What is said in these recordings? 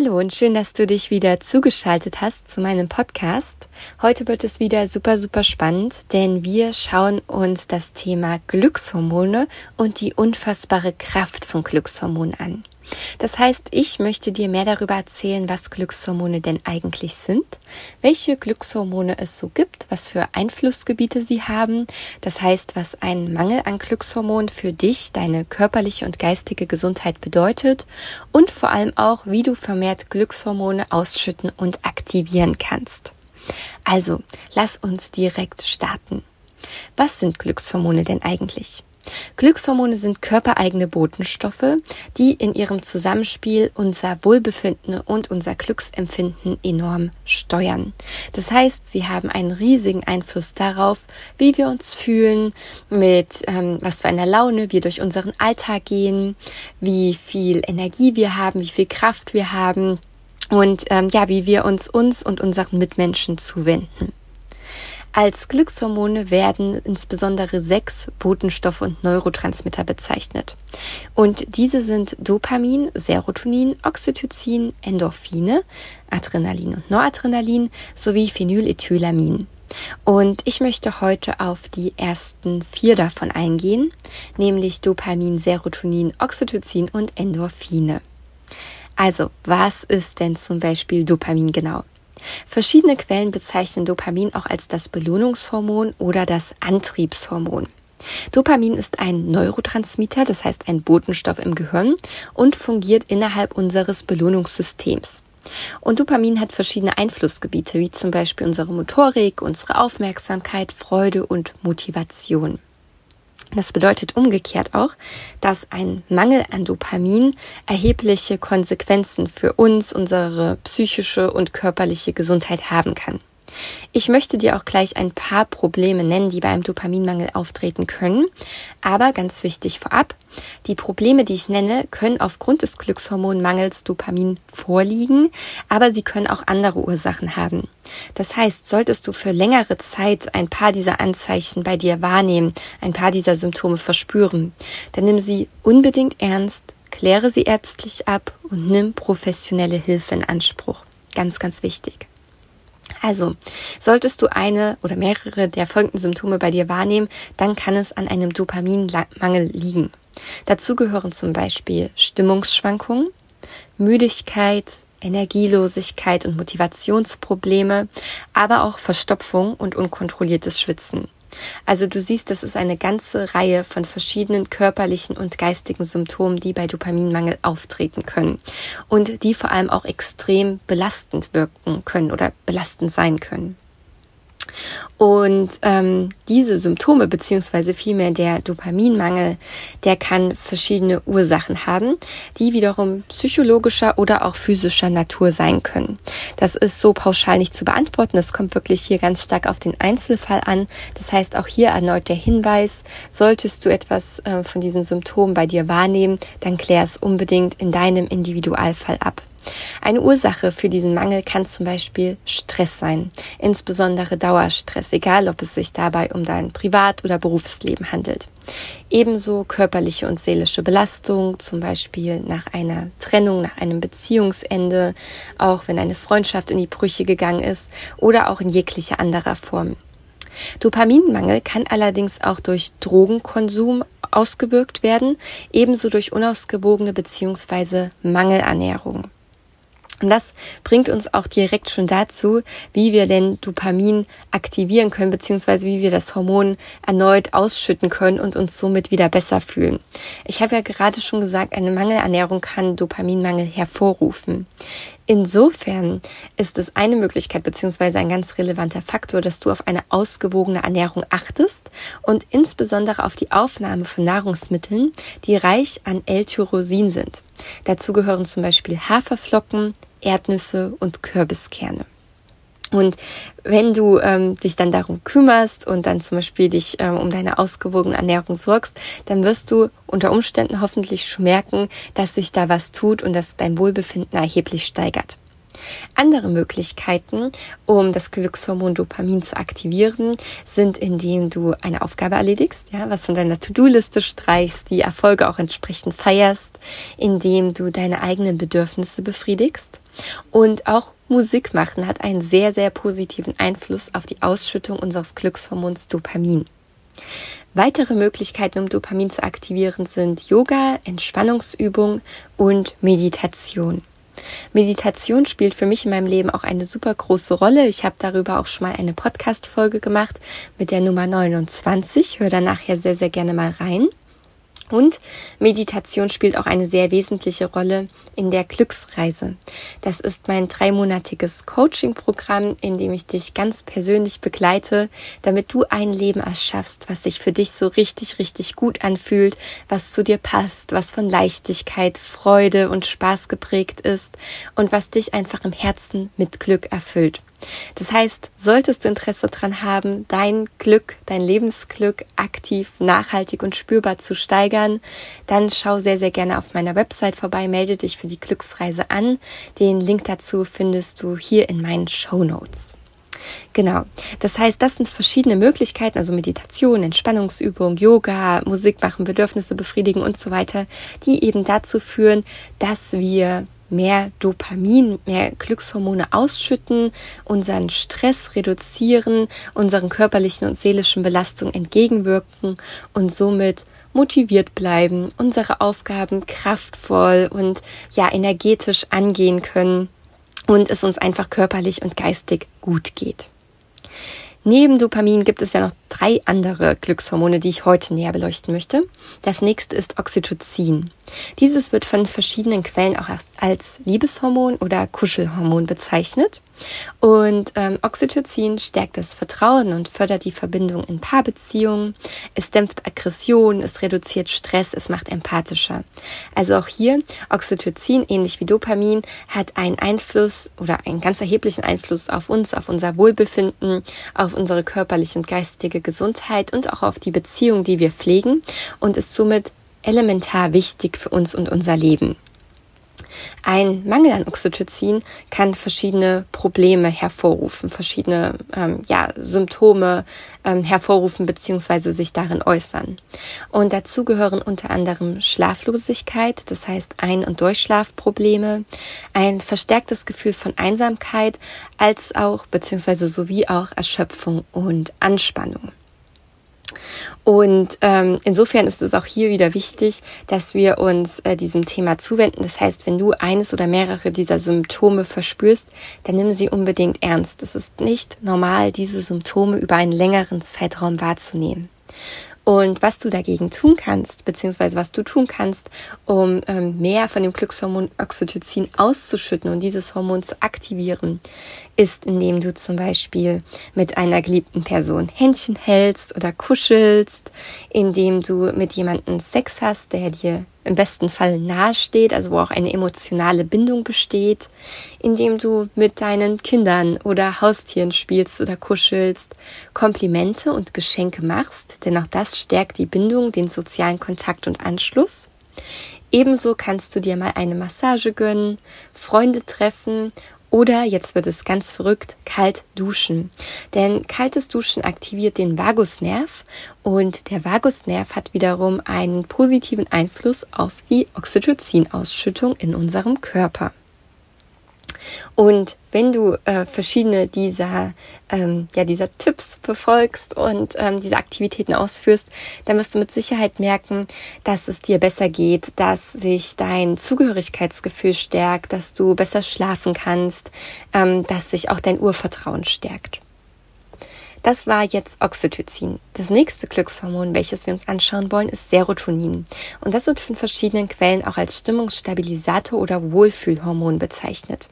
Hallo und schön, dass du dich wieder zugeschaltet hast zu meinem Podcast. Heute wird es wieder super, super spannend, denn wir schauen uns das Thema Glückshormone und die unfassbare Kraft von Glückshormonen an. Das heißt, ich möchte dir mehr darüber erzählen, was Glückshormone denn eigentlich sind, welche Glückshormone es so gibt, was für Einflussgebiete sie haben, das heißt, was ein Mangel an Glückshormonen für dich, deine körperliche und geistige Gesundheit bedeutet und vor allem auch, wie du vermehrt Glückshormone ausschütten und aktivieren kannst. Also, lass uns direkt starten. Was sind Glückshormone denn eigentlich? Glückshormone sind körpereigene Botenstoffe, die in ihrem Zusammenspiel unser Wohlbefinden und unser Glücksempfinden enorm steuern. Das heißt, sie haben einen riesigen Einfluss darauf, wie wir uns fühlen, mit ähm, was für einer Laune wir durch unseren Alltag gehen, wie viel Energie wir haben, wie viel Kraft wir haben und ähm, ja, wie wir uns uns und unseren Mitmenschen zuwenden. Als Glückshormone werden insbesondere sechs Botenstoffe und Neurotransmitter bezeichnet. Und diese sind Dopamin, Serotonin, Oxytocin, Endorphine, Adrenalin und Noradrenalin sowie Phenylethylamin. Und ich möchte heute auf die ersten vier davon eingehen, nämlich Dopamin, Serotonin, Oxytocin und Endorphine. Also, was ist denn zum Beispiel Dopamin genau? Verschiedene Quellen bezeichnen Dopamin auch als das Belohnungshormon oder das Antriebshormon. Dopamin ist ein Neurotransmitter, das heißt ein Botenstoff im Gehirn und fungiert innerhalb unseres Belohnungssystems. Und Dopamin hat verschiedene Einflussgebiete, wie zum Beispiel unsere Motorik, unsere Aufmerksamkeit, Freude und Motivation. Das bedeutet umgekehrt auch, dass ein Mangel an Dopamin erhebliche Konsequenzen für uns, unsere psychische und körperliche Gesundheit haben kann. Ich möchte dir auch gleich ein paar Probleme nennen, die beim Dopaminmangel auftreten können. Aber ganz wichtig vorab, die Probleme, die ich nenne, können aufgrund des Glückshormonmangels Dopamin vorliegen, aber sie können auch andere Ursachen haben. Das heißt, solltest du für längere Zeit ein paar dieser Anzeichen bei dir wahrnehmen, ein paar dieser Symptome verspüren, dann nimm sie unbedingt ernst, kläre sie ärztlich ab und nimm professionelle Hilfe in Anspruch. Ganz, ganz wichtig. Also, solltest du eine oder mehrere der folgenden Symptome bei dir wahrnehmen, dann kann es an einem Dopaminmangel liegen. Dazu gehören zum Beispiel Stimmungsschwankungen, Müdigkeit, Energielosigkeit und Motivationsprobleme, aber auch Verstopfung und unkontrolliertes Schwitzen. Also du siehst, das ist eine ganze Reihe von verschiedenen körperlichen und geistigen Symptomen, die bei Dopaminmangel auftreten können und die vor allem auch extrem belastend wirken können oder belastend sein können. Und ähm, diese Symptome beziehungsweise vielmehr der Dopaminmangel, der kann verschiedene Ursachen haben, die wiederum psychologischer oder auch physischer Natur sein können. Das ist so pauschal nicht zu beantworten. Das kommt wirklich hier ganz stark auf den Einzelfall an. Das heißt auch hier erneut der Hinweis, solltest du etwas äh, von diesen Symptomen bei dir wahrnehmen, dann klär es unbedingt in deinem Individualfall ab. Eine Ursache für diesen Mangel kann zum Beispiel Stress sein, insbesondere Dauerstress, egal ob es sich dabei um dein Privat- oder Berufsleben handelt. Ebenso körperliche und seelische Belastung, zum Beispiel nach einer Trennung, nach einem Beziehungsende, auch wenn eine Freundschaft in die Brüche gegangen ist oder auch in jeglicher anderer Form. Dopaminmangel kann allerdings auch durch Drogenkonsum ausgewirkt werden, ebenso durch unausgewogene bzw. Mangelernährung. Und das bringt uns auch direkt schon dazu, wie wir denn Dopamin aktivieren können, beziehungsweise wie wir das Hormon erneut ausschütten können und uns somit wieder besser fühlen. Ich habe ja gerade schon gesagt, eine Mangelernährung kann Dopaminmangel hervorrufen. Insofern ist es eine Möglichkeit beziehungsweise ein ganz relevanter Faktor, dass du auf eine ausgewogene Ernährung achtest und insbesondere auf die Aufnahme von Nahrungsmitteln, die reich an L-Tyrosin sind. Dazu gehören zum Beispiel Haferflocken, Erdnüsse und Kürbiskerne. Und wenn du ähm, dich dann darum kümmerst und dann zum Beispiel dich ähm, um deine ausgewogene Ernährung sorgst, dann wirst du unter Umständen hoffentlich schon merken, dass sich da was tut und dass dein Wohlbefinden erheblich steigert. Andere Möglichkeiten, um das Glückshormon Dopamin zu aktivieren, sind, indem du eine Aufgabe erledigst, ja, was von deiner To-Do-Liste streichst, die Erfolge auch entsprechend feierst, indem du deine eigenen Bedürfnisse befriedigst. Und auch Musik machen hat einen sehr, sehr positiven Einfluss auf die Ausschüttung unseres Glückshormons Dopamin. Weitere Möglichkeiten, um Dopamin zu aktivieren, sind Yoga, Entspannungsübung und Meditation. Meditation spielt für mich in meinem Leben auch eine super große Rolle. Ich habe darüber auch schon mal eine Podcast-Folge gemacht mit der Nummer 29. Hör da nachher sehr, sehr gerne mal rein. Und Meditation spielt auch eine sehr wesentliche Rolle in der Glücksreise. Das ist mein dreimonatiges Coaching-Programm, in dem ich dich ganz persönlich begleite, damit du ein Leben erschaffst, was sich für dich so richtig, richtig gut anfühlt, was zu dir passt, was von Leichtigkeit, Freude und Spaß geprägt ist und was dich einfach im Herzen mit Glück erfüllt. Das heißt, solltest du Interesse daran haben, dein Glück, dein Lebensglück aktiv, nachhaltig und spürbar zu steigern, dann schau sehr, sehr gerne auf meiner Website vorbei, melde dich für die Glücksreise an. Den Link dazu findest du hier in meinen Show Notes. Genau. Das heißt, das sind verschiedene Möglichkeiten, also Meditation, Entspannungsübung, Yoga, Musik machen, Bedürfnisse befriedigen und so weiter, die eben dazu führen, dass wir mehr Dopamin, mehr Glückshormone ausschütten, unseren Stress reduzieren, unseren körperlichen und seelischen Belastungen entgegenwirken und somit motiviert bleiben, unsere Aufgaben kraftvoll und ja energetisch angehen können und es uns einfach körperlich und geistig gut geht. Neben Dopamin gibt es ja noch drei andere Glückshormone, die ich heute näher beleuchten möchte. Das nächste ist Oxytocin. Dieses wird von verschiedenen Quellen auch als Liebeshormon oder Kuschelhormon bezeichnet. Und ähm, Oxytocin stärkt das Vertrauen und fördert die Verbindung in Paarbeziehungen. Es dämpft Aggression, es reduziert Stress, es macht empathischer. Also auch hier, Oxytocin, ähnlich wie Dopamin, hat einen Einfluss oder einen ganz erheblichen Einfluss auf uns, auf unser Wohlbefinden, auf unsere körperliche und geistige Gesundheit und auch auf die Beziehung, die wir pflegen und ist somit elementar wichtig für uns und unser Leben. Ein Mangel an Oxytocin kann verschiedene Probleme hervorrufen, verschiedene ähm, ja, Symptome ähm, hervorrufen bzw. sich darin äußern. Und dazu gehören unter anderem Schlaflosigkeit, das heißt Ein- und Durchschlafprobleme, ein verstärktes Gefühl von Einsamkeit, als auch bzw. sowie auch Erschöpfung und Anspannung. Und ähm, insofern ist es auch hier wieder wichtig, dass wir uns äh, diesem Thema zuwenden. Das heißt, wenn du eines oder mehrere dieser Symptome verspürst, dann nimm sie unbedingt ernst. Es ist nicht normal, diese Symptome über einen längeren Zeitraum wahrzunehmen. Und was du dagegen tun kannst, beziehungsweise was du tun kannst, um ähm, mehr von dem Glückshormon Oxytocin auszuschütten und dieses Hormon zu aktivieren, ist, indem du zum Beispiel mit einer geliebten Person Händchen hältst oder kuschelst, indem du mit jemandem Sex hast, der dir im besten Fall nahe steht, also wo auch eine emotionale Bindung besteht, indem du mit deinen Kindern oder Haustieren spielst oder kuschelst, Komplimente und Geschenke machst, denn auch das stärkt die Bindung, den sozialen Kontakt und Anschluss. Ebenso kannst du dir mal eine Massage gönnen, Freunde treffen oder, jetzt wird es ganz verrückt, kalt duschen. Denn kaltes Duschen aktiviert den Vagusnerv und der Vagusnerv hat wiederum einen positiven Einfluss auf die Oxytocin-Ausschüttung in unserem Körper. Und wenn du äh, verschiedene dieser, ähm, ja, dieser Tipps befolgst und ähm, diese Aktivitäten ausführst, dann wirst du mit Sicherheit merken, dass es dir besser geht, dass sich dein Zugehörigkeitsgefühl stärkt, dass du besser schlafen kannst, ähm, dass sich auch dein Urvertrauen stärkt. Das war jetzt Oxytocin. Das nächste Glückshormon, welches wir uns anschauen wollen, ist Serotonin. Und das wird von verschiedenen Quellen auch als Stimmungsstabilisator oder Wohlfühlhormon bezeichnet.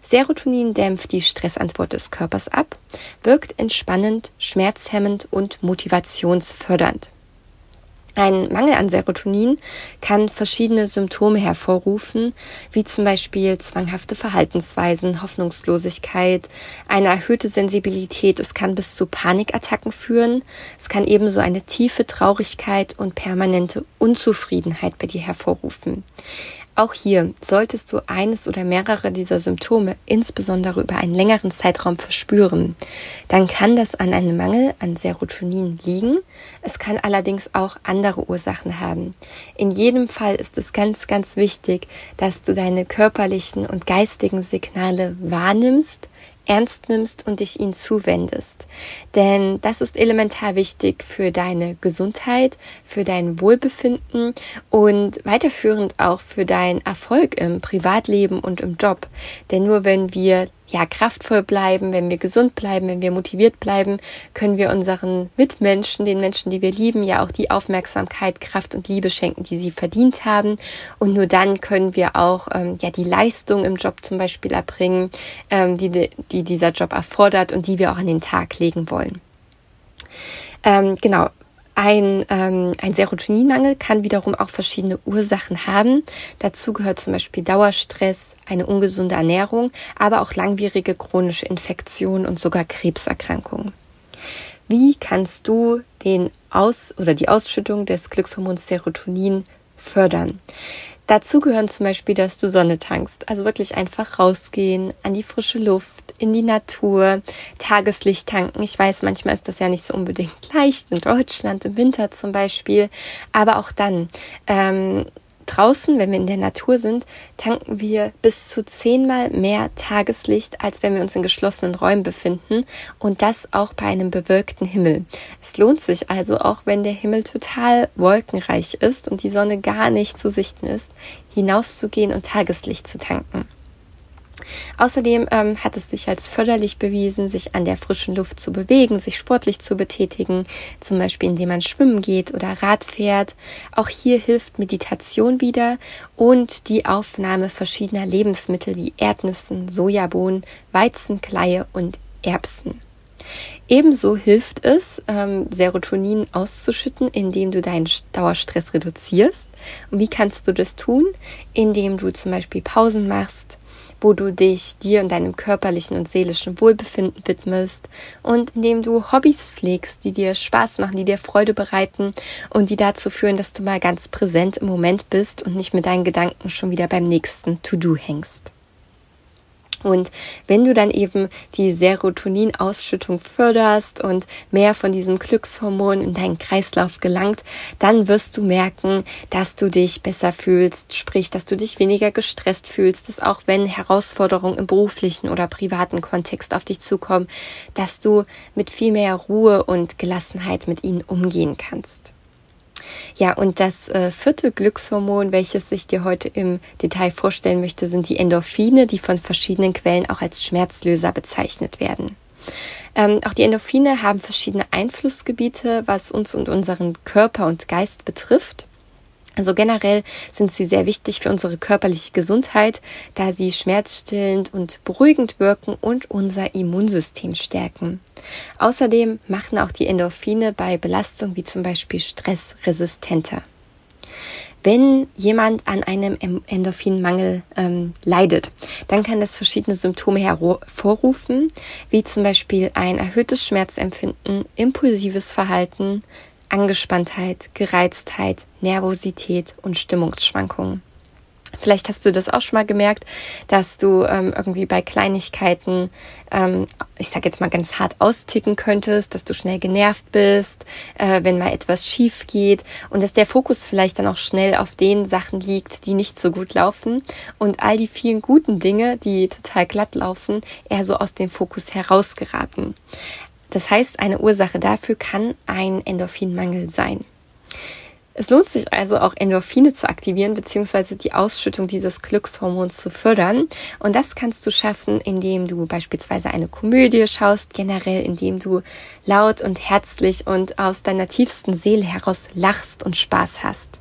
Serotonin dämpft die Stressantwort des Körpers ab, wirkt entspannend, schmerzhemmend und motivationsfördernd. Ein Mangel an Serotonin kann verschiedene Symptome hervorrufen, wie zum Beispiel zwanghafte Verhaltensweisen, Hoffnungslosigkeit, eine erhöhte Sensibilität. Es kann bis zu Panikattacken führen. Es kann ebenso eine tiefe Traurigkeit und permanente Unzufriedenheit bei dir hervorrufen. Auch hier solltest du eines oder mehrere dieser Symptome insbesondere über einen längeren Zeitraum verspüren. Dann kann das an einem Mangel an Serotonin liegen. Es kann allerdings auch andere Ursachen haben. In jedem Fall ist es ganz, ganz wichtig, dass du deine körperlichen und geistigen Signale wahrnimmst, ernst nimmst und dich ihnen zuwendest. Denn das ist elementar wichtig für deine Gesundheit, für dein Wohlbefinden und weiterführend auch für deinen Erfolg im Privatleben und im Job. Denn nur wenn wir ja, kraftvoll bleiben, wenn wir gesund bleiben, wenn wir motiviert bleiben, können wir unseren Mitmenschen, den Menschen, die wir lieben, ja auch die Aufmerksamkeit, Kraft und Liebe schenken, die sie verdient haben. Und nur dann können wir auch ähm, ja die Leistung im Job zum Beispiel erbringen, ähm, die, die dieser Job erfordert und die wir auch an den Tag legen wollen. Ähm, genau, ein, ähm, ein Serotoninmangel kann wiederum auch verschiedene Ursachen haben. Dazu gehört zum Beispiel Dauerstress, eine ungesunde Ernährung, aber auch langwierige chronische Infektionen und sogar Krebserkrankungen. Wie kannst du den Aus- oder die Ausschüttung des Glückshormons Serotonin fördern? Dazu gehören zum Beispiel, dass du Sonne tankst. Also wirklich einfach rausgehen, an die frische Luft, in die Natur, Tageslicht tanken. Ich weiß, manchmal ist das ja nicht so unbedingt leicht in Deutschland, im Winter zum Beispiel. Aber auch dann, ähm, draußen, wenn wir in der Natur sind, tanken wir bis zu zehnmal mehr Tageslicht, als wenn wir uns in geschlossenen Räumen befinden und das auch bei einem bewölkten Himmel. Es lohnt sich also, auch wenn der Himmel total wolkenreich ist und die Sonne gar nicht zu sichten ist, hinauszugehen und Tageslicht zu tanken. Außerdem ähm, hat es sich als förderlich bewiesen, sich an der frischen Luft zu bewegen, sich sportlich zu betätigen, zum Beispiel indem man schwimmen geht oder Rad fährt. Auch hier hilft Meditation wieder und die Aufnahme verschiedener Lebensmittel wie Erdnüssen, Sojabohnen, Weizenkleie und Erbsen. Ebenso hilft es, ähm, Serotonin auszuschütten, indem du deinen Dauerstress reduzierst. Und wie kannst du das tun? Indem du zum Beispiel Pausen machst, wo du dich dir und deinem körperlichen und seelischen Wohlbefinden widmest und indem du Hobbys pflegst, die dir Spaß machen, die dir Freude bereiten und die dazu führen, dass du mal ganz präsent im Moment bist und nicht mit deinen Gedanken schon wieder beim nächsten To-Do hängst. Und wenn du dann eben die Serotoninausschüttung förderst und mehr von diesem Glückshormon in deinen Kreislauf gelangt, dann wirst du merken, dass du dich besser fühlst, sprich, dass du dich weniger gestresst fühlst, dass auch wenn Herausforderungen im beruflichen oder privaten Kontext auf dich zukommen, dass du mit viel mehr Ruhe und Gelassenheit mit ihnen umgehen kannst. Ja, und das äh, vierte Glückshormon, welches ich dir heute im Detail vorstellen möchte, sind die Endorphine, die von verschiedenen Quellen auch als Schmerzlöser bezeichnet werden. Ähm, auch die Endorphine haben verschiedene Einflussgebiete, was uns und unseren Körper und Geist betrifft. Also generell sind sie sehr wichtig für unsere körperliche Gesundheit, da sie schmerzstillend und beruhigend wirken und unser Immunsystem stärken. Außerdem machen auch die Endorphine bei Belastung wie zum Beispiel Stress resistenter. Wenn jemand an einem Endorphinmangel ähm, leidet, dann kann das verschiedene Symptome hervorrufen, wie zum Beispiel ein erhöhtes Schmerzempfinden, impulsives Verhalten, Angespanntheit, Gereiztheit, Nervosität und Stimmungsschwankungen. Vielleicht hast du das auch schon mal gemerkt, dass du ähm, irgendwie bei Kleinigkeiten, ähm, ich sag jetzt mal ganz hart austicken könntest, dass du schnell genervt bist, äh, wenn mal etwas schief geht und dass der Fokus vielleicht dann auch schnell auf den Sachen liegt, die nicht so gut laufen und all die vielen guten Dinge, die total glatt laufen, eher so aus dem Fokus herausgeraten. Das heißt, eine Ursache dafür kann ein Endorphinmangel sein. Es lohnt sich also auch Endorphine zu aktivieren bzw. die Ausschüttung dieses Glückshormons zu fördern. Und das kannst du schaffen, indem du beispielsweise eine Komödie schaust, generell indem du laut und herzlich und aus deiner tiefsten Seele heraus lachst und Spaß hast.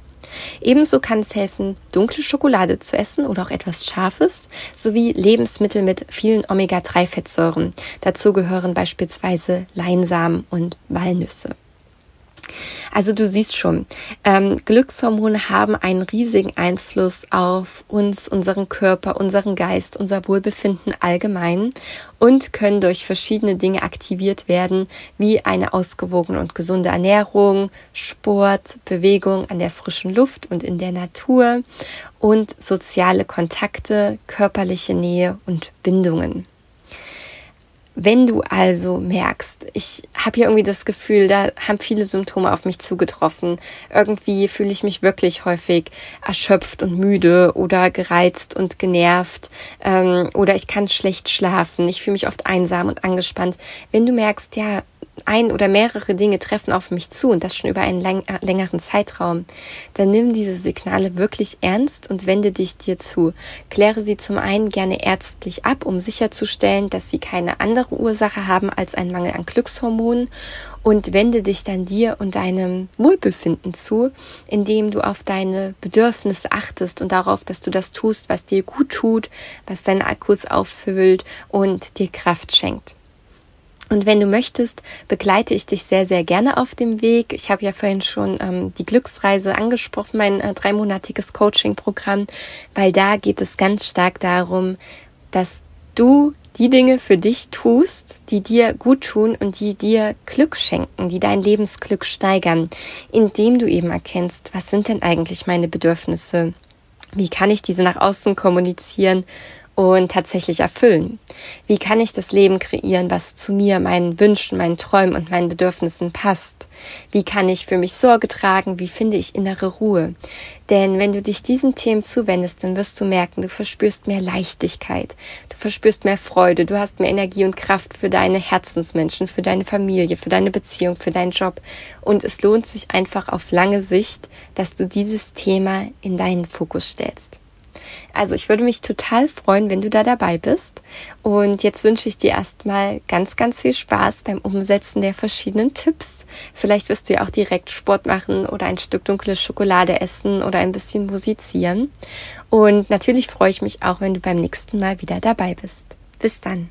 Ebenso kann es helfen, dunkle Schokolade zu essen oder auch etwas Scharfes, sowie Lebensmittel mit vielen Omega-3-Fettsäuren. Dazu gehören beispielsweise Leinsamen und Walnüsse. Also du siehst schon, ähm, Glückshormone haben einen riesigen Einfluss auf uns, unseren Körper, unseren Geist, unser Wohlbefinden allgemein und können durch verschiedene Dinge aktiviert werden, wie eine ausgewogene und gesunde Ernährung, Sport, Bewegung an der frischen Luft und in der Natur und soziale Kontakte, körperliche Nähe und Bindungen. Wenn du also merkst, ich habe hier irgendwie das Gefühl, da haben viele Symptome auf mich zugetroffen. Irgendwie fühle ich mich wirklich häufig erschöpft und müde oder gereizt und genervt ähm, oder ich kann schlecht schlafen. Ich fühle mich oft einsam und angespannt. Wenn du merkst, ja, ein oder mehrere Dinge treffen auf mich zu und das schon über einen lang, äh, längeren Zeitraum, dann nimm diese Signale wirklich ernst und wende dich dir zu. Kläre sie zum einen gerne ärztlich ab, um sicherzustellen, dass sie keine andere Ursache haben als ein Mangel an Glückshormonen und wende dich dann dir und deinem Wohlbefinden zu, indem du auf deine Bedürfnisse achtest und darauf, dass du das tust, was dir gut tut, was deine Akkus auffüllt und dir Kraft schenkt. Und wenn du möchtest, begleite ich dich sehr, sehr gerne auf dem Weg. Ich habe ja vorhin schon ähm, die Glücksreise angesprochen, mein äh, dreimonatiges Coaching-Programm, weil da geht es ganz stark darum, dass du die Dinge für dich tust, die dir gut tun und die dir Glück schenken, die dein Lebensglück steigern, indem du eben erkennst, was sind denn eigentlich meine Bedürfnisse? Wie kann ich diese nach außen kommunizieren und tatsächlich erfüllen? Wie kann ich das Leben kreieren, was zu mir, meinen Wünschen, meinen Träumen und meinen Bedürfnissen passt? Wie kann ich für mich Sorge tragen? Wie finde ich innere Ruhe? Denn wenn du dich diesen Themen zuwendest, dann wirst du merken, du verspürst mehr Leichtigkeit, du verspürst mehr Freude, du hast mehr Energie und Kraft für deine Herzensmenschen, für deine Familie, für deine Beziehung, für deinen Job. Und es lohnt sich einfach auf lange Sicht, dass du dieses Thema in deinen Fokus stellst. Also ich würde mich total freuen, wenn du da dabei bist. Und jetzt wünsche ich dir erstmal ganz, ganz viel Spaß beim Umsetzen der verschiedenen Tipps. Vielleicht wirst du ja auch direkt Sport machen oder ein Stück dunkle Schokolade essen oder ein bisschen musizieren. Und natürlich freue ich mich auch, wenn du beim nächsten Mal wieder dabei bist. Bis dann.